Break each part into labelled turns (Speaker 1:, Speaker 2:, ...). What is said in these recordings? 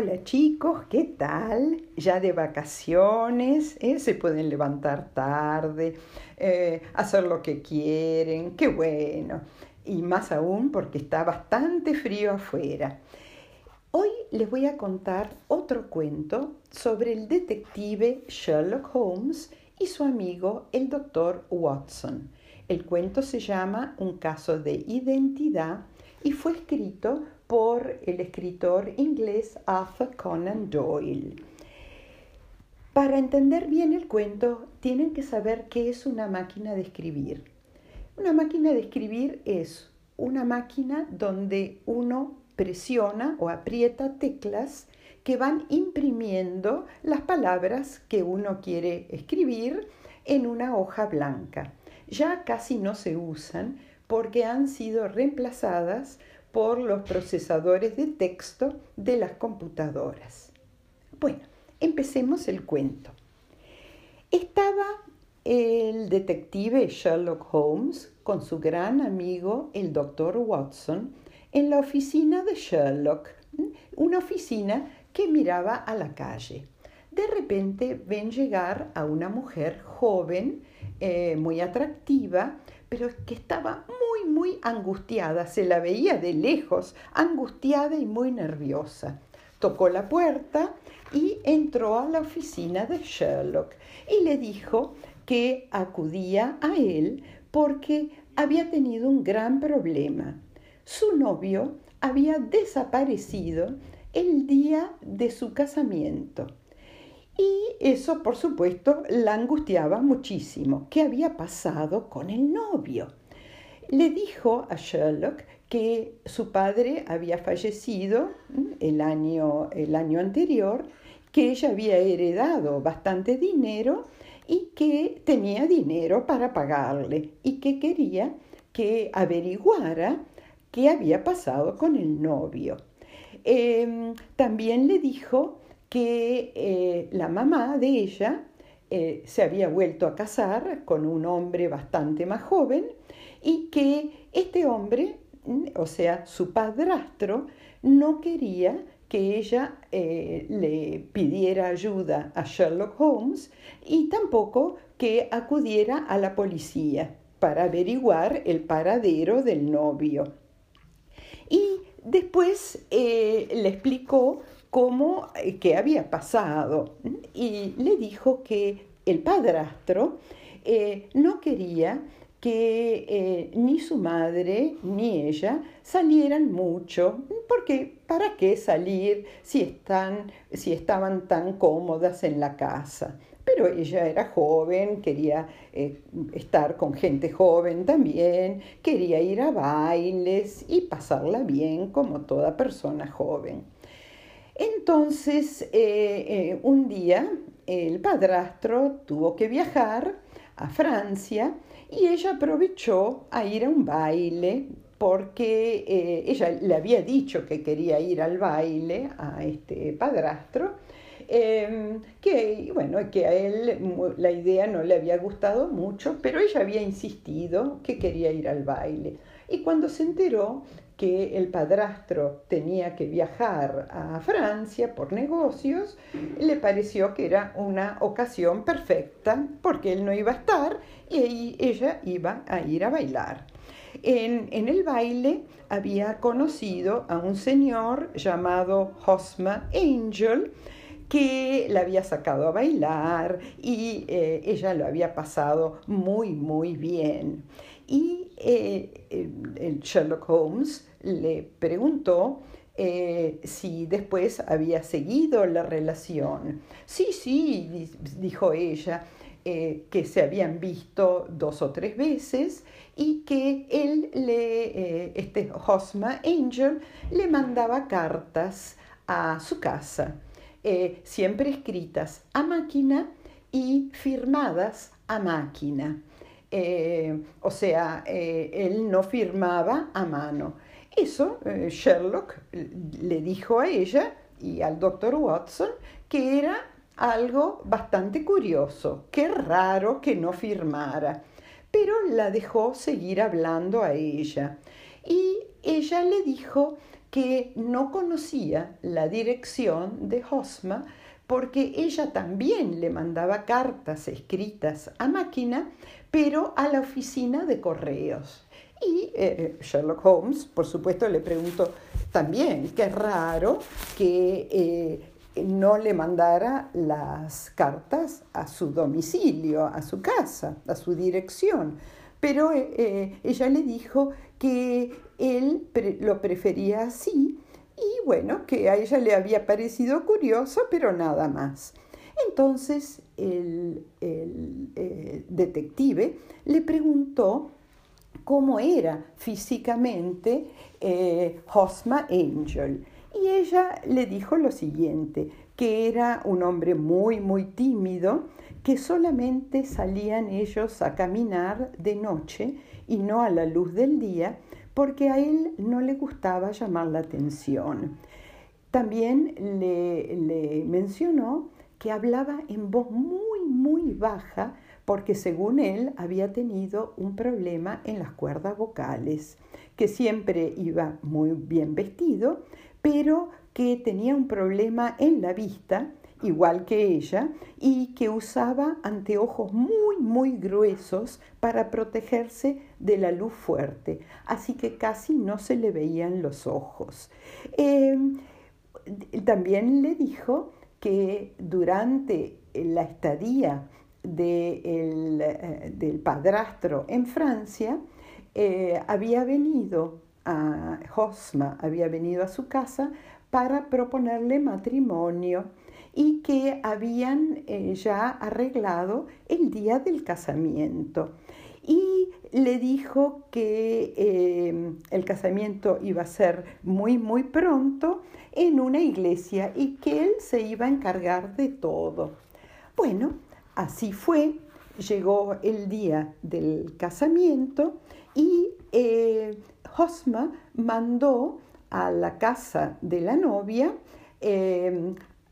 Speaker 1: Hola chicos, ¿qué tal? Ya de vacaciones, ¿eh? se pueden levantar tarde, eh, hacer lo que quieren, qué bueno. Y más aún porque está bastante frío afuera. Hoy les voy a contar otro cuento sobre el detective Sherlock Holmes y su amigo el doctor Watson. El cuento se llama Un caso de identidad y fue escrito por el escritor inglés Arthur Conan Doyle. Para entender bien el cuento, tienen que saber qué es una máquina de escribir. Una máquina de escribir es una máquina donde uno presiona o aprieta teclas que van imprimiendo las palabras que uno quiere escribir en una hoja blanca. Ya casi no se usan porque han sido reemplazadas por los procesadores de texto de las computadoras. Bueno, empecemos el cuento. Estaba el detective Sherlock Holmes con su gran amigo el doctor Watson en la oficina de Sherlock, una oficina que miraba a la calle. De repente ven llegar a una mujer joven, eh, muy atractiva, pero que estaba muy, muy angustiada, se la veía de lejos, angustiada y muy nerviosa. Tocó la puerta y entró a la oficina de Sherlock y le dijo que acudía a él porque había tenido un gran problema. Su novio había desaparecido el día de su casamiento. Y eso, por supuesto, la angustiaba muchísimo. ¿Qué había pasado con el novio? Le dijo a Sherlock que su padre había fallecido el año, el año anterior, que ella había heredado bastante dinero y que tenía dinero para pagarle y que quería que averiguara qué había pasado con el novio. Em, también le dijo que eh, la mamá de ella eh, se había vuelto a casar con un hombre bastante más joven y que este hombre, o sea, su padrastro, no quería que ella eh, le pidiera ayuda a Sherlock Holmes y tampoco que acudiera a la policía para averiguar el paradero del novio. Y después le explicó cómo, eh, qué había pasado y le dijo que el padrastro eh, no quería que eh, ni su madre ni ella salieran mucho, porque ¿para qué salir si, están, si estaban tan cómodas en la casa? Pero ella era joven, quería estar con gente joven también, quería ir a bailes y pasarla bien como toda persona joven. Entonces, eh, eh, un día el padrastro tuvo que viajar a Francia y ella aprovechó a ir a un baile porque eh, ella le había dicho que quería ir al baile a este padrastro, em, que bueno, que a él la idea no le había gustado mucho, pero ella había insistido que quería ir al baile. Y cuando se enteró que el padrastro tenía que viajar a Francia por negocios, le pareció que era una ocasión perfecta porque él no iba a estar y ella iba a ir a bailar. En, el baile había conocido a un señor llamado Hosma Angel, que la había sacado a bailar y eh, ella lo había pasado muy, muy bien. Y eh, el Sherlock Holmes le preguntó eh, si después había seguido la relación. Sí, sí, dijo ella, eh, que se habían visto dos o tres veces y que él, le, eh, este Hosma Angel, le mandaba cartas a su casa, siempre escritas a máquina y firmadas a máquina. O sea, él no firmaba a mano. Eso eh, Sherlock le dijo a ella y al doctor Watson que era algo bastante curioso, qué raro que no firmara, pero la dejó seguir hablando a ella. Y ella le dijo que no conocía la dirección de Hosma porque ella también le mandaba cartas escritas a máquina, pero a la oficina de correos. Y eh, Sherlock Holmes, por supuesto, le preguntó también, qué raro que eh, no le mandara las cartas a su domicilio, a su casa, a su dirección. Pero eh, ella le dijo que él lo prefería así bueno, que a ella le había parecido curioso, pero nada más. Entonces el, eh, detective le preguntó cómo era físicamente eh, Hosma Angel. Y ella le dijo lo siguiente, que era un hombre muy, muy tímido, que solamente salían ellos a caminar de noche y no a la luz del día, porque a él no le gustaba llamar la atención. También le, mencionó que hablaba en voz muy, muy baja porque según él había tenido un problema en las cuerdas vocales, que siempre iba muy bien vestido, pero que tenía un problema en la vista igual que ella, y que usaba anteojos muy, muy gruesos para protegerse de la luz fuerte, así que casi no se le veían los ojos. Em, también le dijo que durante la estadía eh, del padrastro en Francia, eh, había venido a Hosma, había venido a su casa para proponerle matrimonio y que habían eh, ya arreglado el día del casamiento. Y le dijo que eh, el casamiento iba a ser muy, muy pronto en una iglesia y que él se iba a encargar de todo. Bueno, así fue. Llegó el día del casamiento y eh, Hosma mandó a la casa de la novia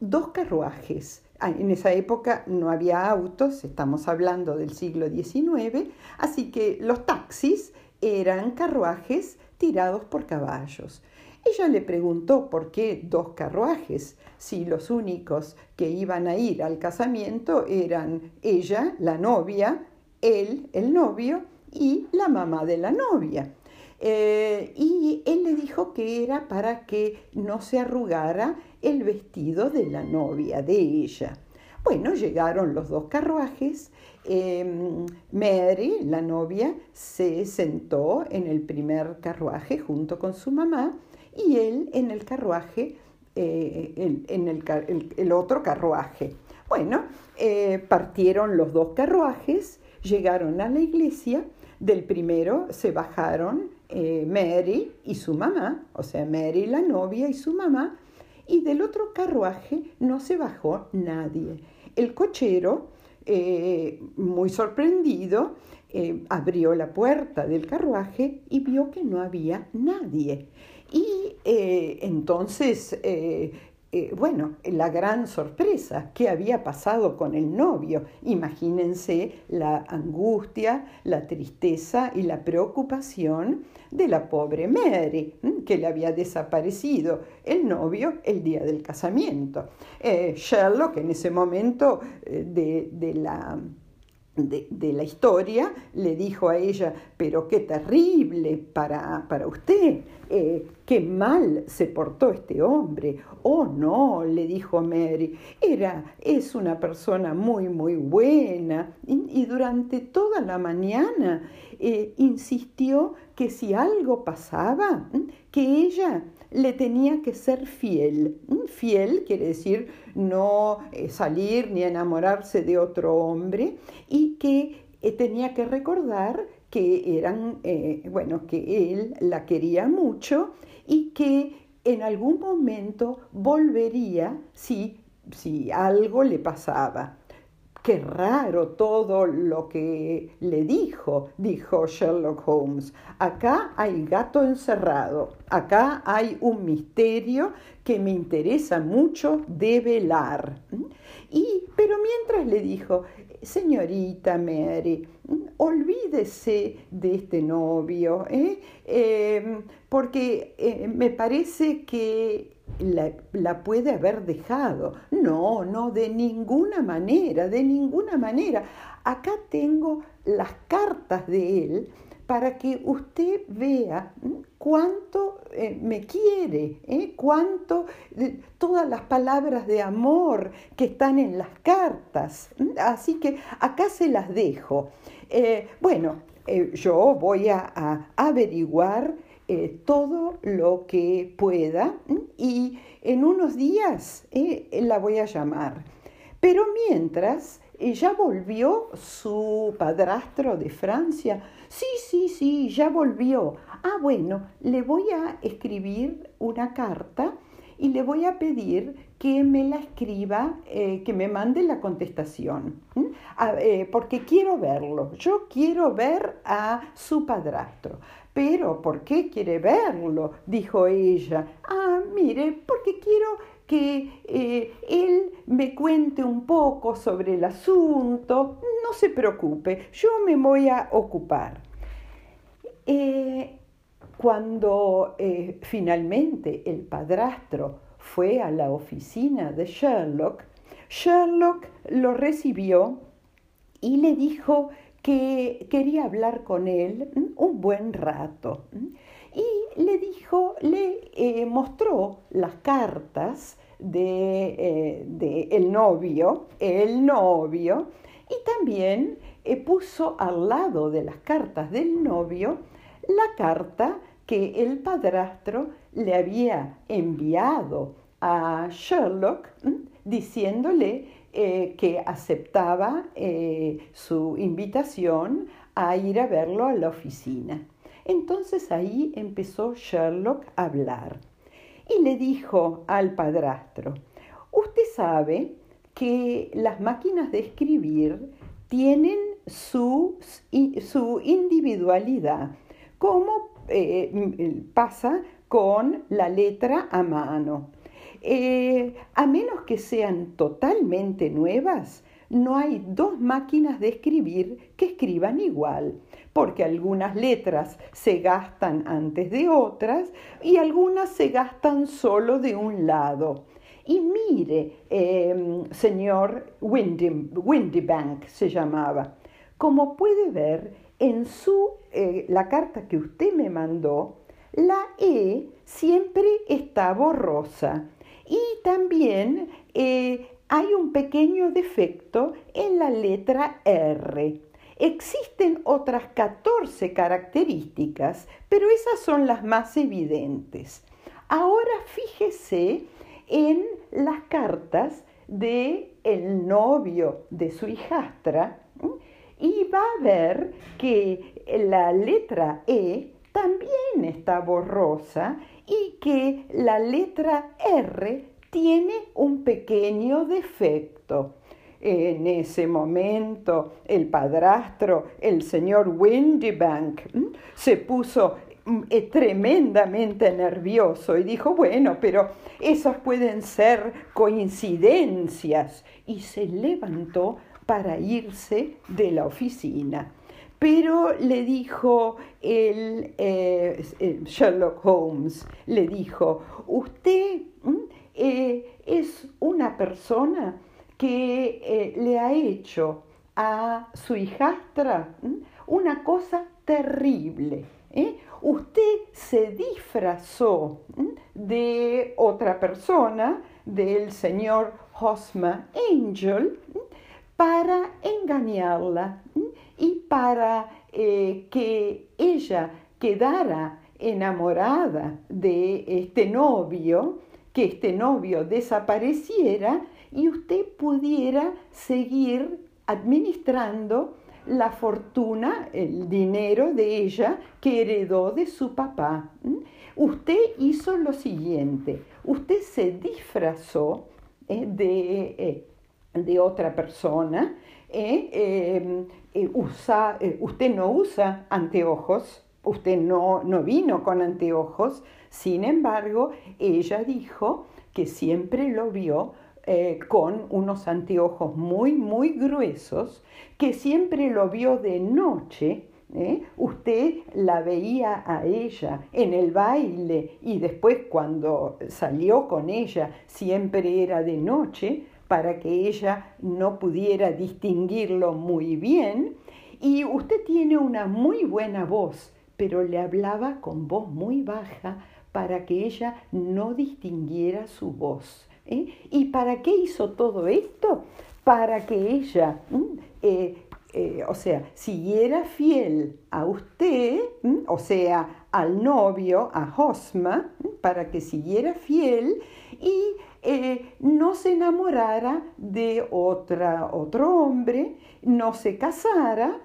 Speaker 1: dos carruajes. Ah, en esa época no había autos, estamos hablando del siglo XIX, así que los taxis eran carruajes tirados por caballos. Ella le preguntó por qué dos carruajes, si los únicos que iban a ir al casamiento eran ella, la novia, él, el novio, y la mamá de la novia. Eh, y él le dijo que era para que no se arrugara el vestido de la novia, de ella. Bueno, llegaron los dos carruajes. Em, Mary, la novia, se sentó en el primer carruaje junto con su mamá y él en el carruaje, eh, en el, otro carruaje. Bueno, eh, partieron los dos carruajes, llegaron a la iglesia, del primero se bajaron eh, Mary y su mamá, o sea, Mary la novia y su mamá, y del otro carruaje no se bajó nadie. El cochero, eh, muy sorprendido, eh, abrió la puerta del carruaje y vio que no había nadie. Y entonces eh, bueno, la gran sorpresa, qué había pasado con el novio. Imagínense la angustia, la tristeza y la preocupación de la pobre Mary, que le había desaparecido el novio el día del casamiento. Eh, Sherlock en ese momento eh, de la de, la historia, le dijo a ella, pero qué terrible para, para usted, eh, qué mal se portó este hombre. Oh, no, le dijo Mary, era, es una persona muy, muy buena. Y, durante toda la mañana eh, insistió que si algo pasaba, que ella le tenía que ser fiel. Fiel quiere decir no eh, salir ni enamorarse de otro hombre y que eh, tenía que recordar que eran, eh, bueno, que él la quería mucho y que en algún momento volvería si, si algo le pasaba. Qué raro todo lo que le dijo, dijo Sherlock Holmes. Acá hay gato encerrado, acá hay un misterio que me interesa mucho develar. Y, pero mientras le dijo, señorita Mary, olvídese de este novio, ¿eh? Em, porque eh, me parece que la, puede haber dejado. No, no, de ninguna manera, de ninguna manera. Acá tengo las cartas de él para que usted vea cuánto eh, me quiere, ¿eh? cuánto, todas las palabras de amor que están en las cartas. Así que acá se las dejo. Eh, bueno, yo voy a, averiguar todo lo que pueda y en unos días la voy a llamar. Pero mientras, ya volvió su padrastro de Francia. Sí, sí, sí, ya volvió. Ah, bueno, le voy a escribir una carta y le voy a pedir que me la escriba, eh, que me mande la contestación, eh, porque quiero verlo. Yo quiero ver a su padrastro. Pero, ¿por qué quiere verlo? dijo ella. Ah, mire, porque quiero que eh, él me cuente un poco sobre el asunto. No se preocupe, yo me voy a ocupar. Eh, cuando eh, finalmente el padrastro fue a la oficina de Sherlock, Sherlock lo recibió y le dijo que quería hablar con él un buen rato y le dijo, le eh, mostró las cartas de, eh, el novio, el novio, y también eh, puso al lado de las cartas del novio la carta que el padrastro le había enviado a Sherlock diciéndole que aceptaba su invitación a ir a verlo a la oficina. Entonces ahí empezó Sherlock a hablar y le dijo al padrastro, usted sabe que las máquinas de escribir tienen su, su individualidad, como eh, pasa con la letra a mano. Eh, a menos que sean totalmente nuevas, no hay dos máquinas de escribir que escriban igual, porque algunas letras se gastan antes de otras y algunas se gastan solo de un lado. Y mire, em, señor Windybank se llamaba, como puede ver en su, eh, la carta que usted me mandó, la E siempre está borrosa y también eh, hay un pequeño defecto en la letra R. Existen otras 14 características, pero esas son las más evidentes. Ahora fíjese en las cartas de el novio de su hijastra y va a ver que la letra E también está borrosa y que la letra R tiene un pequeño defecto. En ese momento el padrastro, el señor Windybank, se puso eh, tremendamente nervioso y dijo, bueno, pero esas pueden ser coincidencias. Y se levantó para irse de la oficina. Pero le dijo el, eh, Sherlock Holmes, le dijo, usted eh, es una persona que eh, le ha hecho a su hijastra una cosa terrible. ¿eh? Usted se disfrazó de otra persona, del señor Hosma Angel, para engañarla para que ella quedara enamorada de este novio que este novio desapareciera y usted pudiera seguir administrando la fortuna, el dinero de ella que heredó de su papá. Usted hizo lo siguiente, usted se disfrazó eh, de, eh, de, otra persona, eh, usa, usted no usa anteojos, usted no, no vino con anteojos, sin embargo, ella dijo que siempre lo vio eh, con unos anteojos muy, muy gruesos, que siempre lo vio de noche. ¿eh? Usted la veía a ella en el baile y después cuando salió con ella siempre era de noche para que ella no pudiera distinguirlo muy bien. Y usted tiene una muy buena voz, pero le hablaba con voz muy baja para que ella no distinguiera su voz. ¿eh? ¿Y para qué hizo todo esto? Para que ella, eh, eh, o sea, siguiera fiel a usted, o sea, al novio, a Hosma, para que siguiera fiel y no se enamorara de otra, otro hombre, no se casara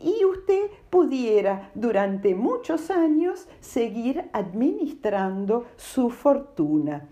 Speaker 1: y usted pudiera durante muchos años seguir administrando su fortuna.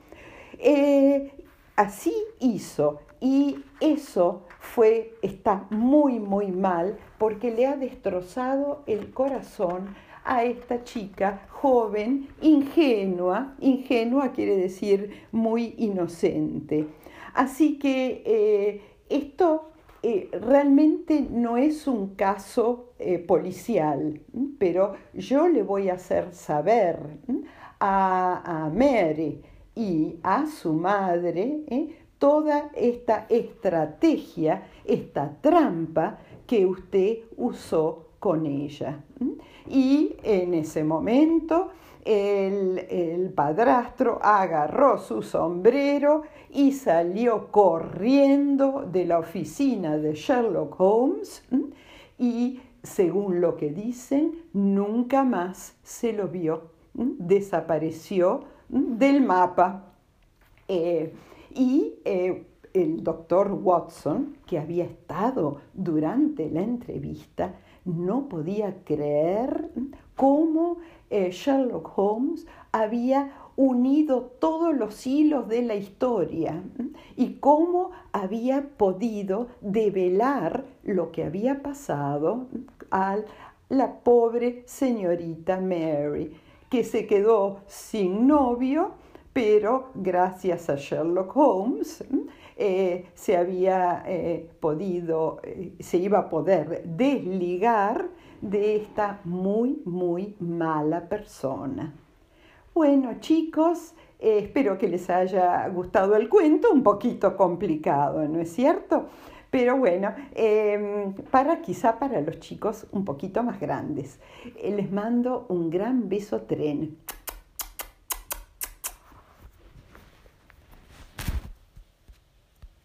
Speaker 1: Eh, así hizo y eso fue, está muy, muy mal porque le ha destrozado el corazón a esta chica joven, ingenua, ingenua quiere decir muy inocente. Así que eh, esto eh, realmente no es un caso eh, policial, pero yo le voy a hacer saber a, Mary y a su madre toda esta estrategia, esta trampa que usted usó con ella. Y en ese momento el, padrastro agarró su sombrero y salió corriendo de la oficina de Sherlock Holmes y, según lo que dicen, nunca más se lo vio. Desapareció del mapa. Eh, y eh, el doctor Watson, que había estado durante la entrevista, no podía creer cómo eh, Sherlock Holmes había unido todos los hilos de la historia y cómo había podido develar lo que había pasado a la pobre señorita Mary, que se quedó sin novio, pero gracias a Sherlock Holmes eh, se había eh, podido, se iba a poder desligar de esta muy, muy mala persona. Bueno, chicos, eh, espero que les haya gustado el cuento, un poquito complicado, ¿no es cierto? Pero bueno, em, para quizá para los chicos un poquito más grandes. Eh, les mando un gran beso tren.